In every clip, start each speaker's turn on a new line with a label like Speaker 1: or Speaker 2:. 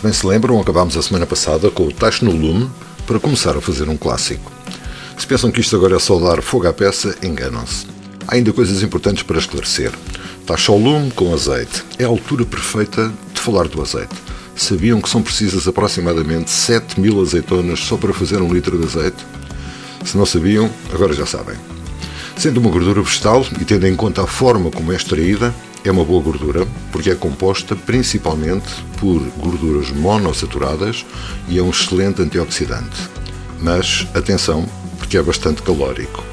Speaker 1: Se bem se lembram, acabámos a semana passada com o Tacho no Lume para começar a fazer um clássico. Se pensam que isto agora é só dar fogo à peça, enganam-se. Há ainda coisas importantes para esclarecer. Tacho ao lume com azeite. É a altura perfeita de falar do azeite. Sabiam que são precisas aproximadamente 7 mil azeitonas só para fazer um litro de azeite? Se não sabiam, agora já sabem. Sendo uma gordura vegetal e tendo em conta a forma como é extraída, é uma boa gordura porque é composta principalmente por gorduras monossaturadas e é um excelente antioxidante. Mas atenção, porque é bastante calórico.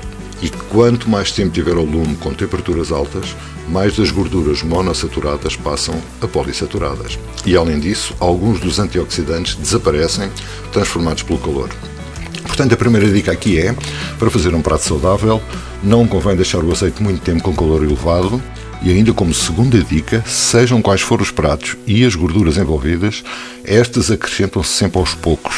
Speaker 1: E quanto mais tempo tiver ao lume com temperaturas altas, mais das gorduras monossaturadas passam a polissaturadas. E além disso, alguns dos antioxidantes desaparecem, transformados pelo calor. Portanto, a primeira dica aqui é, para fazer um prato saudável, não convém deixar o azeite muito tempo com calor elevado, e ainda como segunda dica, sejam quais forem os pratos e as gorduras envolvidas, estas acrescentam-se sempre aos poucos.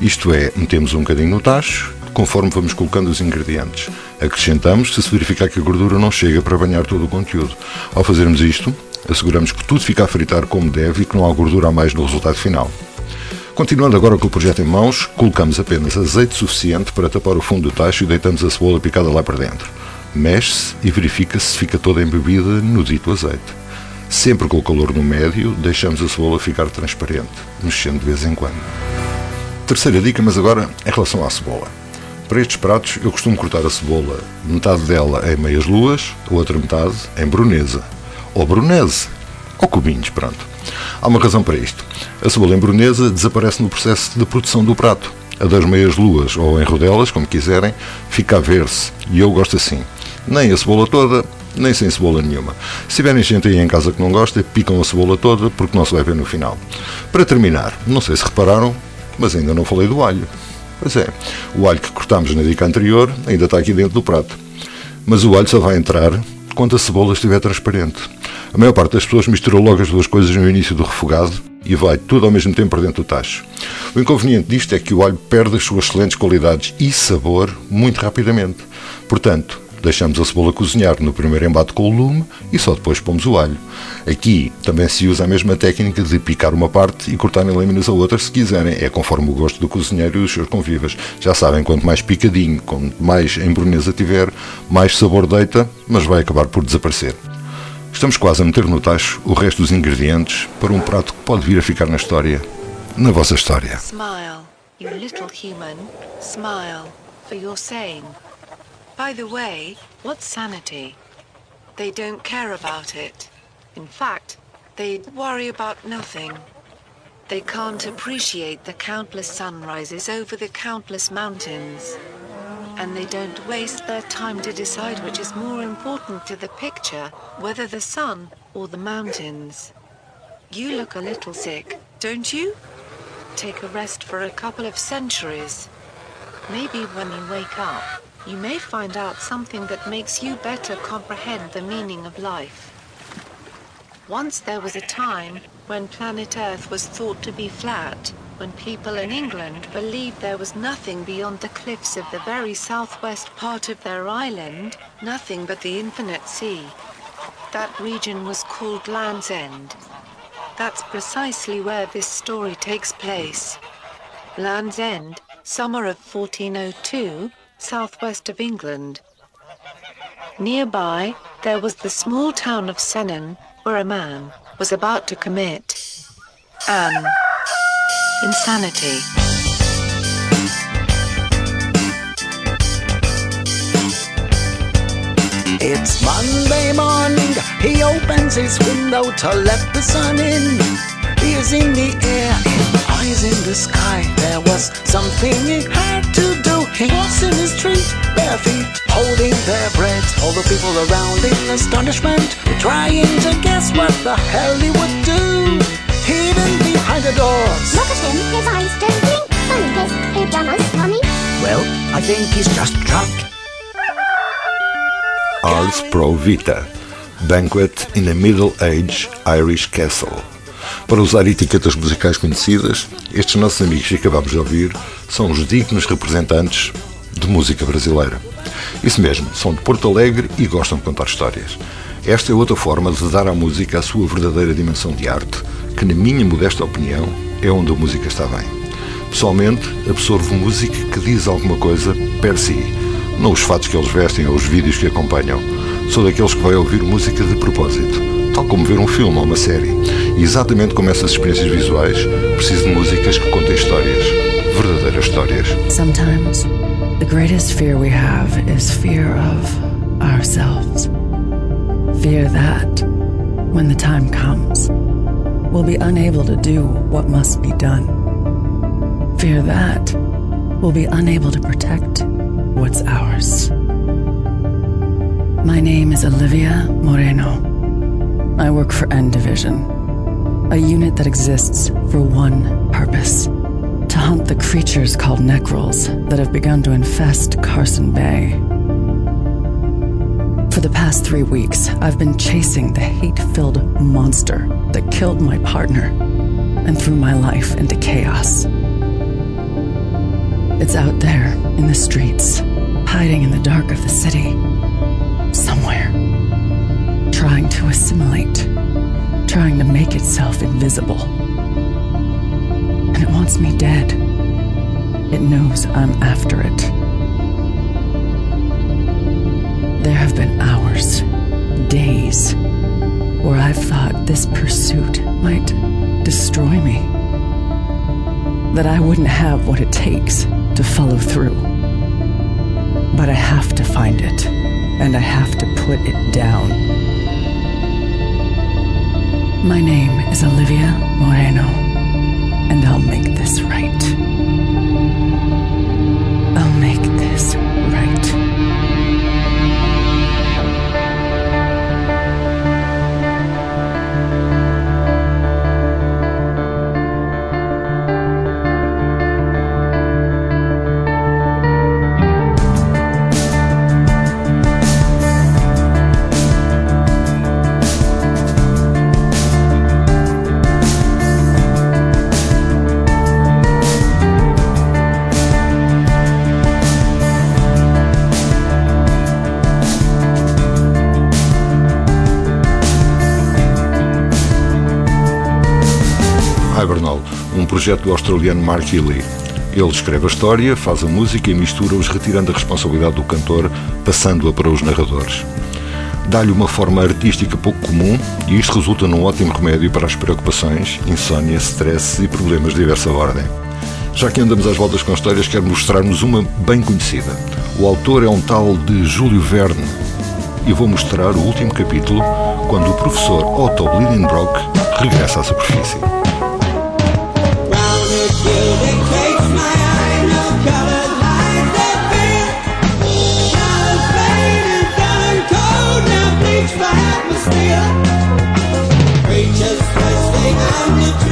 Speaker 1: Isto é, metemos um bocadinho no tacho, conforme vamos colocando os ingredientes. Acrescentamos se se verificar que a gordura não chega para banhar todo o conteúdo. Ao fazermos isto, asseguramos que tudo fica a fritar como deve e que não há gordura a mais no resultado final. Continuando agora com o projeto em mãos, colocamos apenas azeite suficiente para tapar o fundo do tacho e deitamos a cebola picada lá para dentro. Mexe-se e verifica se fica toda embebida no dito azeite. Sempre com o calor no médio, deixamos a cebola ficar transparente, mexendo de vez em quando. Terceira dica, mas agora em relação à cebola. Para estes pratos, eu costumo cortar a cebola, metade dela em meias luas, a outra metade em brunesa. Ou brunese, ou cubinhos, pronto. Há uma razão para isto. A cebola em brunesa desaparece no processo de produção do prato. A das meias luas ou em rodelas, como quiserem, fica a ver-se. E eu gosto assim. Nem a cebola toda, nem sem cebola nenhuma. Se tiverem gente aí em casa que não gosta, picam a cebola toda porque não se vai ver no final. Para terminar, não sei se repararam, mas ainda não falei do alho. Pois é, o alho que cortámos na dica anterior ainda está aqui dentro do prato. Mas o alho só vai entrar quando a cebola estiver transparente. A maior parte das pessoas misturou logo as duas coisas no início do refogado e vai tudo ao mesmo tempo para dentro do tacho. O inconveniente disto é que o alho perde as suas excelentes qualidades e sabor muito rapidamente. Portanto, deixamos a cebola cozinhar no primeiro embate com o lume e só depois pomos o alho. Aqui também se usa a mesma técnica de picar uma parte e cortar em lâminas a outra se quiserem. É conforme o gosto do cozinheiro e dos seus convivas. Já sabem, quanto mais picadinho, quanto mais embruneza tiver, mais sabor deita, mas vai acabar por desaparecer. Estamos quase a meter no tacho o resto dos ingredientes para um prato que pode vir a ficar na história, na vossa história.
Speaker 2: Smile, you little human. Smile for your saying. By the way, what's sanity? They don't care about it. In fact, they worry about nothing. They can't appreciate the countless sunrises over the countless mountains. And they don't waste their time to decide which is more important to the picture, whether the sun or the mountains. You look a little sick, don't you? Take a rest for a couple of centuries. Maybe when you wake up, you may find out something that makes you better comprehend the meaning of life. Once there was a time when planet Earth was thought to be flat, when people in England believed there was nothing beyond the cliffs of the very southwest part of their island, nothing but the infinite sea. That region was called Land's End. That's precisely where this story takes place. Land's End, summer of 1402, southwest of England. Nearby, there was the small town of Senon, where a man was about to commit an insanity.
Speaker 3: It's Monday morning, he opens his window to let the sun in. Ears in the air, eyes in the sky. There was something he had to do. He was in his street, bare feet, holding their breath. All the people around in astonishment, trying to guess what the hell he would do. Behind the.
Speaker 4: Look at him, his eyes don't blink. Funny his pajamas.
Speaker 3: Well, I think he's just drunk.
Speaker 1: Ars Pro Vita Banquet in a Middle Age Irish Castle. Para usar etiquetas musicais conhecidas, estes nossos amigos que acabamos de ouvir são os dignos representantes de música brasileira. Isso mesmo, são de Porto Alegre e gostam de contar histórias. Esta é outra forma de dar à música a sua verdadeira dimensão de arte, que, na minha modesta opinião, é onde a música está bem. Pessoalmente, absorvo música que diz alguma coisa per si, não os fatos que eles vestem ou os vídeos que acompanham. Sou daqueles que vai ouvir música de propósito, tal como ver um filme ou uma série. E exatamente como essas experiências visuais, preciso de músicas que contem histórias, verdadeiras histórias.
Speaker 5: Sometimes the greatest fear we have is fear of ourselves. Fear that when the time comes, we'll be unable to do what must be done. Fear that we'll be unable to protect what's ours. My name is Olivia Moreno. I work for N Division, a unit that exists for one purpose to hunt the creatures called Necrals that have begun to infest Carson Bay. For the past three weeks, I've been chasing the hate filled monster that killed my partner and threw my life into chaos. It's out there in the streets, hiding in the dark of the city. Somewhere. Trying to assimilate. Trying to make itself invisible. And it wants me dead. It knows I'm after it. There have been hours, days, where I've thought this pursuit might destroy me. That I wouldn't have what it takes to follow through. But I have to find it, and I have to put it down. My name is Olivia Moreno, and I'll make this right. I'll make this
Speaker 1: Hibernal, um projeto do australiano Mark Healy. Ele escreve a história, faz a música e mistura-os, retirando a responsabilidade do cantor, passando-a para os narradores. Dá-lhe uma forma artística pouco comum e isto resulta num ótimo remédio para as preocupações, insónia, stress e problemas de diversa ordem. Já que andamos às voltas com histórias, quero mostrar-nos uma bem conhecida. O autor é um tal de Júlio Verne e vou mostrar o último capítulo quando o professor Otto Lidenbrock regressa à superfície.
Speaker 6: on the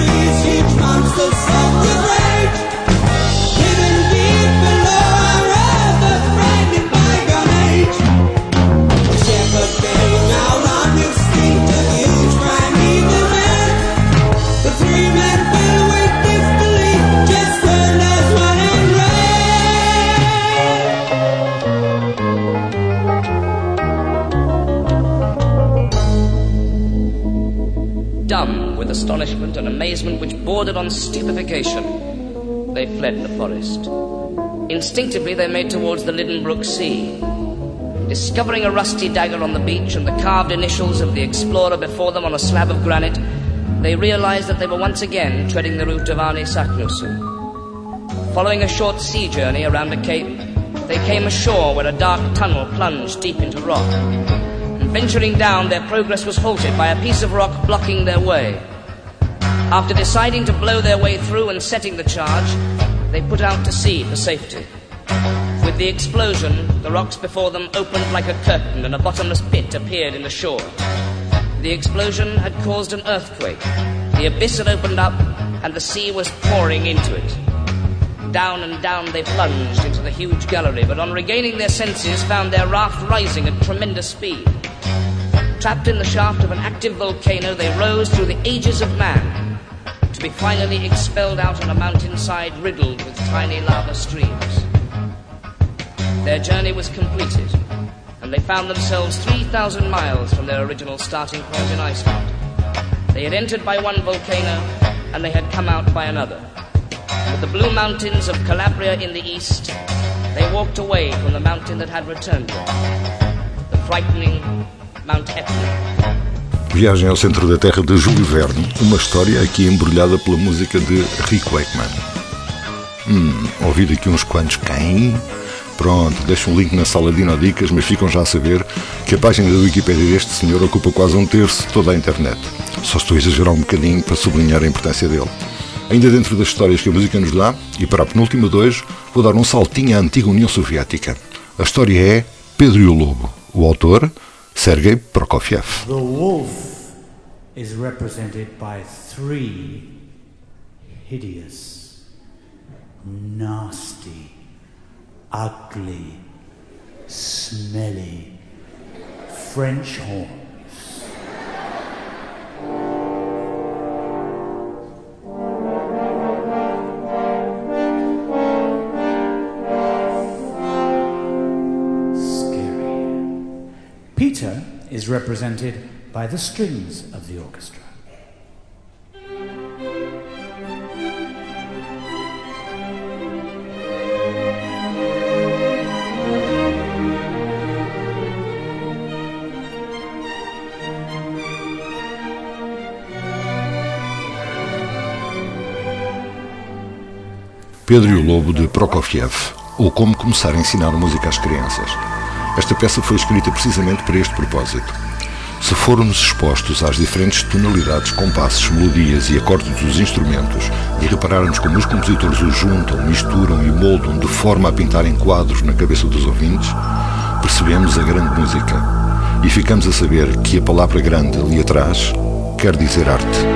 Speaker 7: amazement which bordered on stupefaction, they fled the forest. Instinctively, they made towards the Lidenbrook Sea. Discovering a rusty dagger on the beach and the carved initials of the explorer before them on a slab of granite, they realized that they were once again treading the route of Arne Saknussemm. Following a short sea journey around a cape, they came ashore where a dark tunnel plunged deep into rock. And venturing down, their progress was halted by a piece of rock blocking their way. After deciding to blow their way through and setting the charge, they put out to sea for safety. With the explosion, the rocks before them opened like a curtain and a bottomless pit appeared in the shore. The explosion had caused an earthquake. The abyss had opened up and the sea was pouring into it. Down and down they plunged into the huge gallery, but on regaining their senses, found their raft rising at tremendous speed. Trapped in the shaft of an active volcano, they rose through the ages of man, to be finally expelled out on a mountainside riddled with tiny lava streams. Their journey was completed, and they found themselves 3,000 miles from their original starting point in Iceland. They had entered by one volcano and they had come out by another. With the blue mountains of Calabria in the east, they walked away from the mountain that had returned them, the frightening Mount Etna.
Speaker 1: Viagem ao centro da Terra de Júlio Verne, uma história aqui embrulhada pela música de Rick Wakeman. Hum, ouvido aqui uns quantos quem? Pronto, deixo um link na sala de Inodicas, mas ficam já a saber que a página da Wikipédia deste senhor ocupa quase um terço de toda a internet. Só estou a exagerar um bocadinho para sublinhar a importância dele. Ainda dentro das histórias que a música nos dá, e para a penúltima hoje, vou dar um saltinho à antiga União Soviética. A história é Pedro e o Lobo. O autor, Sergei Prokofiev.
Speaker 8: The wolf is represented by three hideous, nasty, ugly, smelly French horns. Is represented by the strings of the orchestra.
Speaker 1: Pedro e o Lobo de Prokofiev, ou Como Começar a Ensinar Música às Crianças. Esta peça foi escrita precisamente para este propósito. Se formos expostos às diferentes tonalidades, compassos, melodias e acordes dos instrumentos e repararmos como os compositores os juntam, misturam e moldam de forma a pintarem quadros na cabeça dos ouvintes, percebemos a grande música e ficamos a saber que a palavra grande ali atrás quer dizer arte.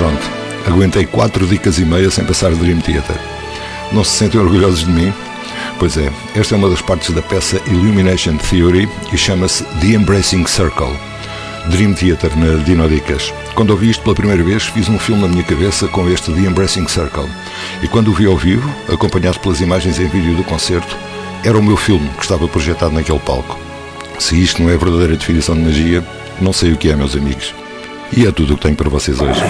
Speaker 1: Pronto, aguentei quatro dicas e meia sem passar Dream Theater. Não se sentem orgulhosos de mim? Pois é, esta é uma das partes da peça Illumination Theory e chama-se The Embracing Circle. Dream Theater na Dinodicas. Quando ouvi isto pela primeira vez, fiz um filme na minha cabeça com este The Embracing Circle. E quando o vi ao vivo, acompanhado pelas imagens em vídeo do concerto, era o meu filme que estava projetado naquele palco. Se isto não é verdadeira definição de magia, não sei o que é, meus amigos. E é tudo o que tenho para vocês hoje.